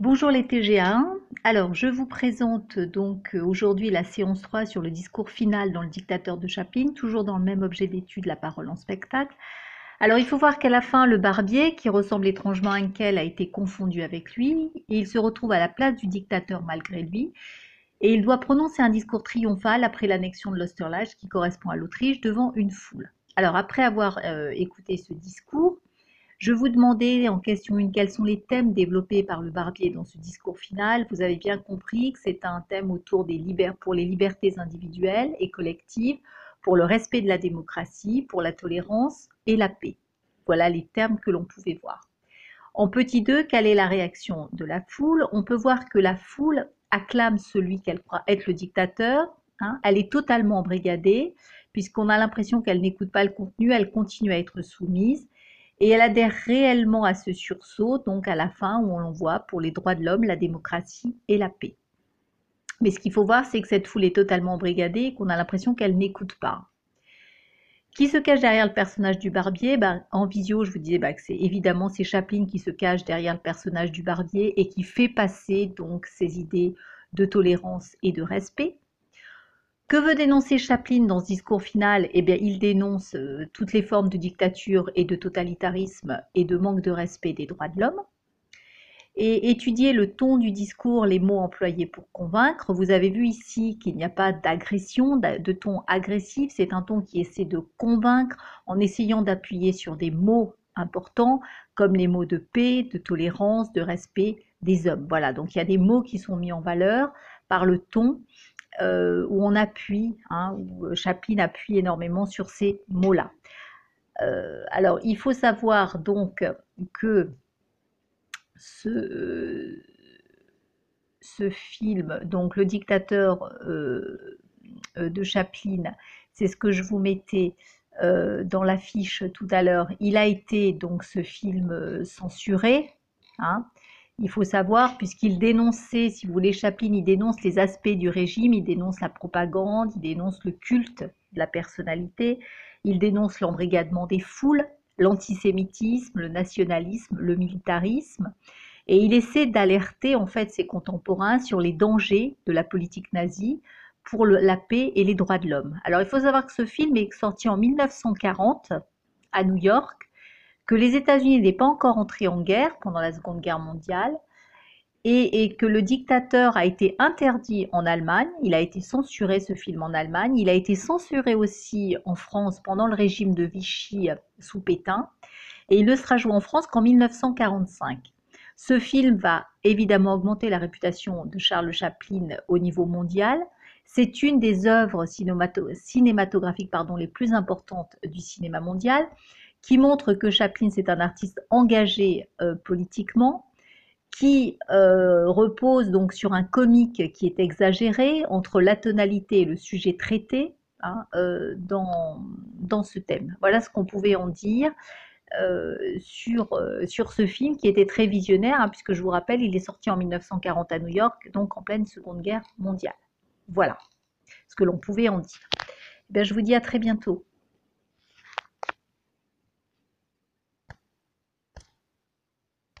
Bonjour les TGA1. Alors, je vous présente donc euh, aujourd'hui la séance 3 sur le discours final dans le dictateur de Chaplin, toujours dans le même objet d'étude, la parole en spectacle. Alors, il faut voir qu'à la fin, le barbier, qui ressemble étrangement à Henkel, a été confondu avec lui, et il se retrouve à la place du dictateur malgré lui, et il doit prononcer un discours triomphal après l'annexion de l'Osterlage, qui correspond à l'Autriche, devant une foule. Alors, après avoir euh, écouté ce discours, je vous demandais en question une quels sont les thèmes développés par le Barbier dans ce discours final. Vous avez bien compris que c'est un thème autour des pour les libertés individuelles et collectives, pour le respect de la démocratie, pour la tolérance et la paix. Voilà les termes que l'on pouvait voir. En petit 2, quelle est la réaction de la foule? On peut voir que la foule acclame celui qu'elle croit être le dictateur. Hein. elle est totalement embrigadée, puisqu'on a l'impression qu'elle n'écoute pas le contenu, elle continue à être soumise et elle adhère réellement à ce sursaut, donc à la fin où on l'envoie pour les droits de l'homme, la démocratie et la paix. Mais ce qu'il faut voir, c'est que cette foule est totalement embrigadée et qu'on a l'impression qu'elle n'écoute pas. Qui se cache derrière le personnage du barbier? Ben, En visio, je vous disais bah, que c'est évidemment c'est Chaplin qui se cache derrière le personnage du barbier et qui fait passer donc ses idées de tolérance et de respect. Que veut dénoncer Chaplin dans ce discours final? Eh bien, il dénonce euh, toutes les formes de dictature et de totalitarisme et de manque de respect des droits de l'homme. Et étudier le ton du discours, les mots employés pour convaincre. Vous avez vu ici qu'il n'y a pas d'agression, de ton agressif. C'est un ton qui essaie de convaincre en essayant d'appuyer sur des mots importants comme les mots de paix, de tolérance, de respect des hommes. Voilà, donc il y a des mots qui sont mis en valeur par le ton euh, où on appuie, hein, où euh, Chaplin appuie énormément sur ces mots-là. Euh, alors, il faut savoir donc que ce, ce film, donc Le dictateur de Chaplin, c'est ce que je vous mettais dans l'affiche tout à l'heure. Il a été donc ce film censuré. Hein, il faut savoir, puisqu'il dénonçait, si vous voulez, Chaplin, il dénonce les aspects du régime, il dénonce la propagande, il dénonce le culte de la personnalité, il dénonce l'embrigadement des foules, l'antisémitisme, le nationalisme, le militarisme, et il essaie d'alerter en fait ses contemporains sur les dangers de la politique nazie pour la paix et les droits de l'homme. Alors il faut savoir que ce film est sorti en 1940 à New York que les États-Unis n'étaient pas encore entrés en guerre pendant la Seconde Guerre mondiale et, que le dictateur a été interdit en Allemagne, il a été censuré ce film en Allemagne, il a été censuré aussi en France pendant le régime de Vichy sous Pétain et il ne sera joué en France qu'en 1945. Ce film va évidemment augmenter la réputation de Charles Chaplin au niveau mondial. C'est une des œuvres cinématographiques pardon, les plus importantes du cinéma mondial qui montre que Chaplin, c'est un artiste engagé euh, politiquement, qui euh, repose donc sur un comique qui est exagéré entre la tonalité et le sujet traité hein, euh, dans, dans ce thème. Voilà ce qu'on pouvait en dire. sur, sur ce film qui était très visionnaire, hein, puisque je vous rappelle, il est sorti en 1940 à New York, donc en pleine Seconde Guerre mondiale. Voilà ce que l'on pouvait en dire. Eh je vous dis à très bientôt.